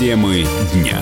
Темы дня.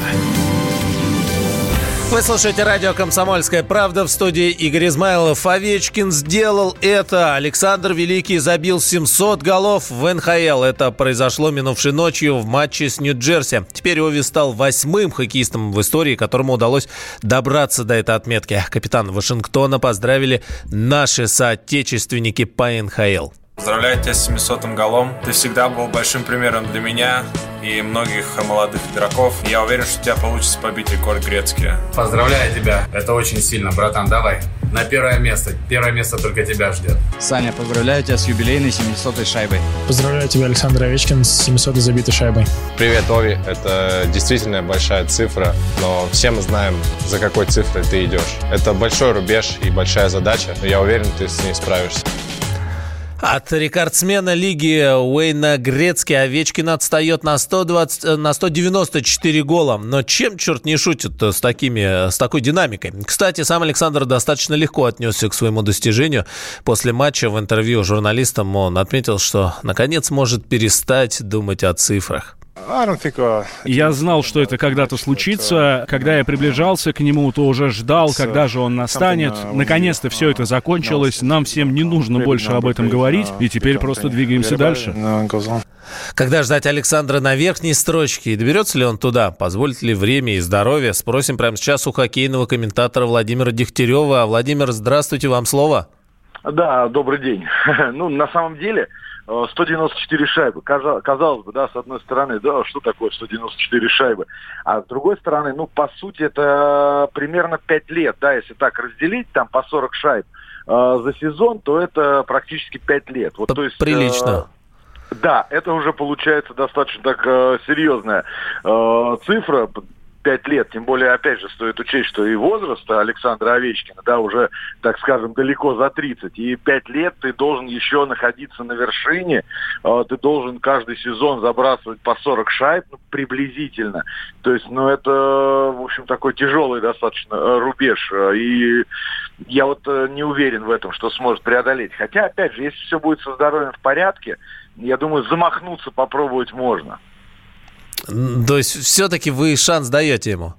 Вы слушаете радио «Комсомольская правда» в студии Игорь Измайлов. Овечкин сделал это. Александр Великий забил 700 голов в НХЛ. Это произошло минувшей ночью в матче с Нью-Джерси. Теперь Ови стал восьмым хоккеистом в истории, которому удалось добраться до этой отметки. Капитан Вашингтона поздравили наши соотечественники по НХЛ. Поздравляю тебя с 700 голом. Ты всегда был большим примером для меня и многих молодых игроков. Я уверен, что у тебя получится побить рекорд Грецки. Поздравляю тебя. Это очень сильно, братан. Давай. На первое место. Первое место только тебя ждет. Саня, поздравляю тебя с юбилейной 700-й шайбой. Поздравляю тебя, Александр Овечкин, с 700-й забитой шайбой. Привет, Ови. Это действительно большая цифра, но все мы знаем, за какой цифрой ты идешь. Это большой рубеж и большая задача, но я уверен, ты с ней справишься. От рекордсмена лиги Уэйна Грецки Овечкин отстает на, 120, э, на 194 гола. Но чем черт не шутит с, такими, с такой динамикой? Кстати, сам Александр достаточно легко отнесся к своему достижению. После матча в интервью журналистам он отметил, что наконец может перестать думать о цифрах. Я знал, что это когда-то случится. Когда я приближался к нему, то уже ждал, когда же он настанет. Наконец-то все это закончилось. Нам всем не нужно больше об этом говорить. И теперь просто двигаемся дальше. Когда ждать Александра на верхней строчке? И доберется ли он туда? Позволит ли время и здоровье? Спросим прямо сейчас у хоккейного комментатора Владимира Дегтярева. Владимир, здравствуйте, вам слово. Да, добрый день. Ну, на самом деле, 194 шайбы. Казалось бы, да, с одной стороны, да, что такое 194 шайбы? А с другой стороны, ну, по сути, это примерно 5 лет, да, если так разделить, там, по 40 шайб э, за сезон, то это практически 5 лет. Вот, то есть, Прилично. Э, да, это уже получается достаточно так э, серьезная э, цифра, пять лет, тем более, опять же, стоит учесть, что и возраст Александра Овечкина, да, уже, так скажем, далеко за 30, и пять лет ты должен еще находиться на вершине, э, ты должен каждый сезон забрасывать по 40 шайб, ну, приблизительно, то есть, ну, это, в общем, такой тяжелый достаточно э, рубеж, и я вот э, не уверен в этом, что сможет преодолеть, хотя, опять же, если все будет со здоровьем в порядке, я думаю, замахнуться попробовать можно. То есть все-таки вы шанс даете ему?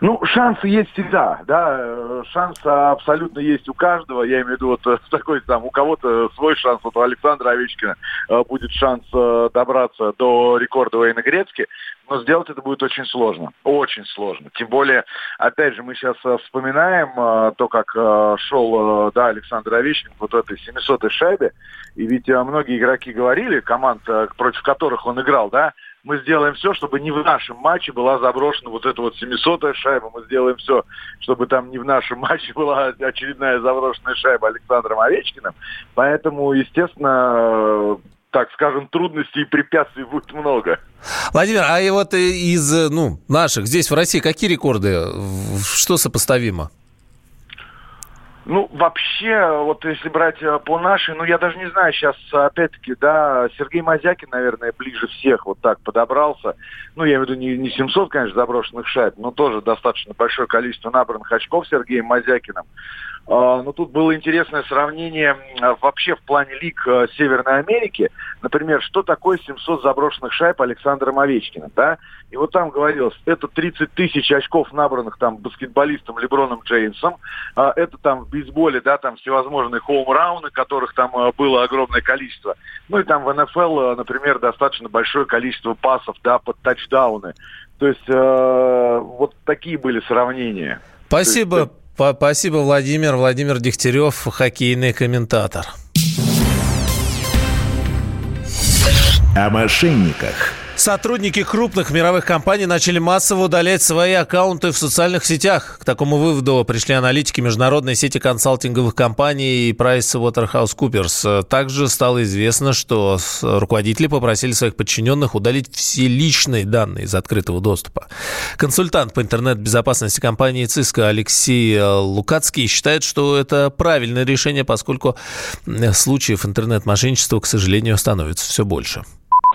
Ну, шансы есть всегда, да, шанс абсолютно есть у каждого, я имею в виду вот такой там, у кого-то свой шанс, вот у Александра Овечкина э, будет шанс э, добраться до рекорда Уэйна Грецки, но сделать это будет очень сложно, очень сложно, тем более, опять же, мы сейчас э, вспоминаем то, как шел, да, Александр Овечкин вот в этой 700-й шайбе, и ведь многие игроки говорили, команд, против которых он играл, да, мы сделаем все, чтобы не в нашем матче была заброшена вот эта вот 700-я шайба. Мы сделаем все, чтобы там не в нашем матче была очередная заброшенная шайба Александром Овечкиным. Поэтому, естественно, так скажем, трудностей и препятствий будет много. Владимир, а и вот из ну, наших здесь в России какие рекорды? Что сопоставимо? Ну, вообще, вот если брать э, по нашей, ну, я даже не знаю, сейчас, опять-таки, да, Сергей Мазякин, наверное, ближе всех вот так подобрался. Ну, я имею в виду не, не 700, конечно, заброшенных шайб, но тоже достаточно большое количество набранных очков Сергеем Мазякиным. А, но тут было интересное сравнение вообще в плане лиг э, Северной Америки. Например, что такое 700 заброшенных шайб Александром Овечкиным, да? И вот там говорилось, это 30 тысяч очков, набранных там баскетболистом Леброном Джеймсом. А, это там в бейсболе, да, там всевозможные хоум-рауны, которых там было огромное количество. Ну и там в НФЛ, например, достаточно большое количество пасов, да, под тачдауны. То есть э, вот такие были сравнения. Спасибо. Спасибо, Владимир. Владимир Дегтярев, хоккейный комментатор. О мошенниках. Сотрудники крупных мировых компаний начали массово удалять свои аккаунты в социальных сетях. К такому выводу пришли аналитики международной сети консалтинговых компаний PricewaterhouseCoopers. Также стало известно, что руководители попросили своих подчиненных удалить все личные данные из открытого доступа. Консультант по интернет-безопасности компании ЦИСКО Алексей Лукацкий считает, что это правильное решение, поскольку случаев интернет-мошенничества, к сожалению, становится все больше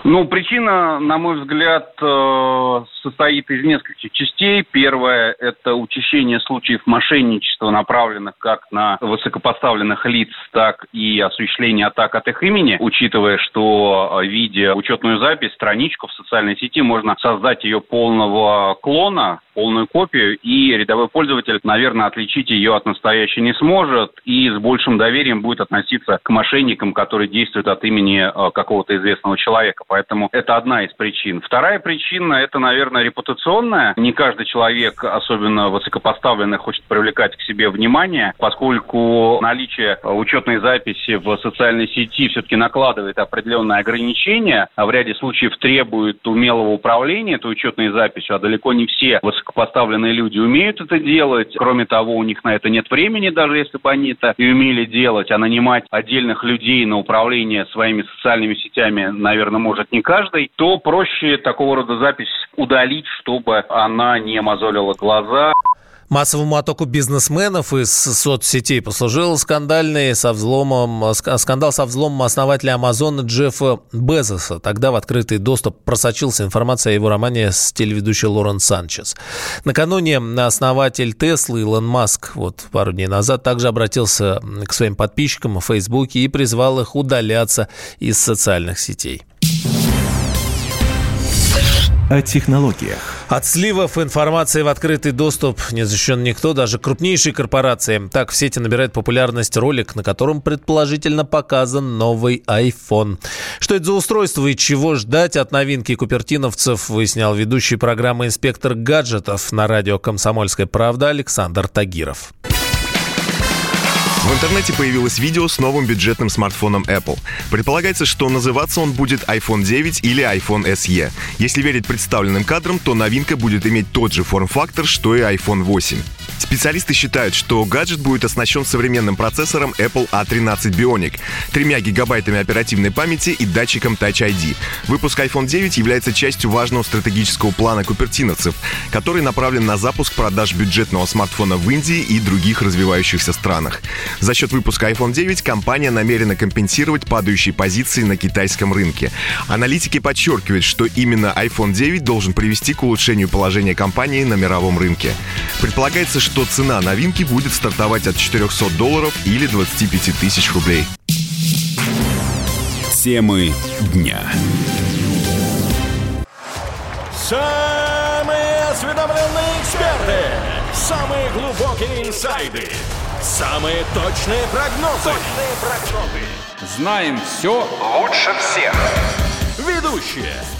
Ну, причина, на мой взгляд, э, состоит из нескольких частей. Первое – это учащение случаев мошенничества, направленных как на высокопоставленных лиц, так и осуществление атак от их имени, учитывая, что, э, видя учетную запись, страничку в социальной сети, можно создать ее полного клона, полную копию, и рядовой пользователь, наверное, отличить ее от настоящей не сможет, и с большим доверием будет относиться к мошенникам, которые действуют от имени э, какого-то известного человека. Поэтому это одна из причин. Вторая причина – это, наверное, репутационная. Не каждый человек, особенно высокопоставленный, хочет привлекать к себе внимание, поскольку наличие учетной записи в социальной сети все-таки накладывает определенные ограничения, а в ряде случаев требует умелого управления этой учетной записью, а далеко не все высокопоставленные люди умеют это делать. Кроме того, у них на это нет времени, даже если бы они это и умели делать, а нанимать отдельных людей на управление своими социальными сетями, наверное, может может не каждый, то проще такого рода запись удалить, чтобы она не мозолила глаза. Массовому оттоку бизнесменов из соцсетей послужил скандальный со взломом, скандал со взломом основателя Амазона Джеффа Безоса. Тогда в открытый доступ просочилась информация о его романе с телеведущей Лорен Санчес. Накануне основатель Теслы Илон Маск вот пару дней назад также обратился к своим подписчикам в Фейсбуке и призвал их удаляться из социальных сетей о технологиях. От сливов информации в открытый доступ не защищен никто, даже крупнейшие корпорации. Так в сети набирает популярность ролик, на котором предположительно показан новый iPhone. Что это за устройство и чего ждать от новинки купертиновцев, выяснял ведущий программы «Инспектор гаджетов» на радио «Комсомольская правда» Александр Тагиров. В интернете появилось видео с новым бюджетным смартфоном Apple. Предполагается, что называться он будет iPhone 9 или iPhone SE. Если верить представленным кадрам, то новинка будет иметь тот же форм-фактор, что и iPhone 8. Специалисты считают, что гаджет будет оснащен современным процессором Apple A13 Bionic, 3 гигабайтами оперативной памяти и датчиком Touch ID. Выпуск iPhone 9 является частью важного стратегического плана купертиновцев, который направлен на запуск продаж бюджетного смартфона в Индии и других развивающихся странах. За счет выпуска iPhone 9 компания намерена компенсировать падающие позиции на китайском рынке. Аналитики подчеркивают, что именно iPhone 9 должен привести к улучшению положения компании на мировом рынке. Предполагается, что что цена новинки будет стартовать от 400 долларов или 25 тысяч рублей. Темы дня. Самые осведомленные эксперты, самые глубокие инсайды, самые точные прогнозы. Точные прогнозы. Знаем все лучше всех. Ведущие.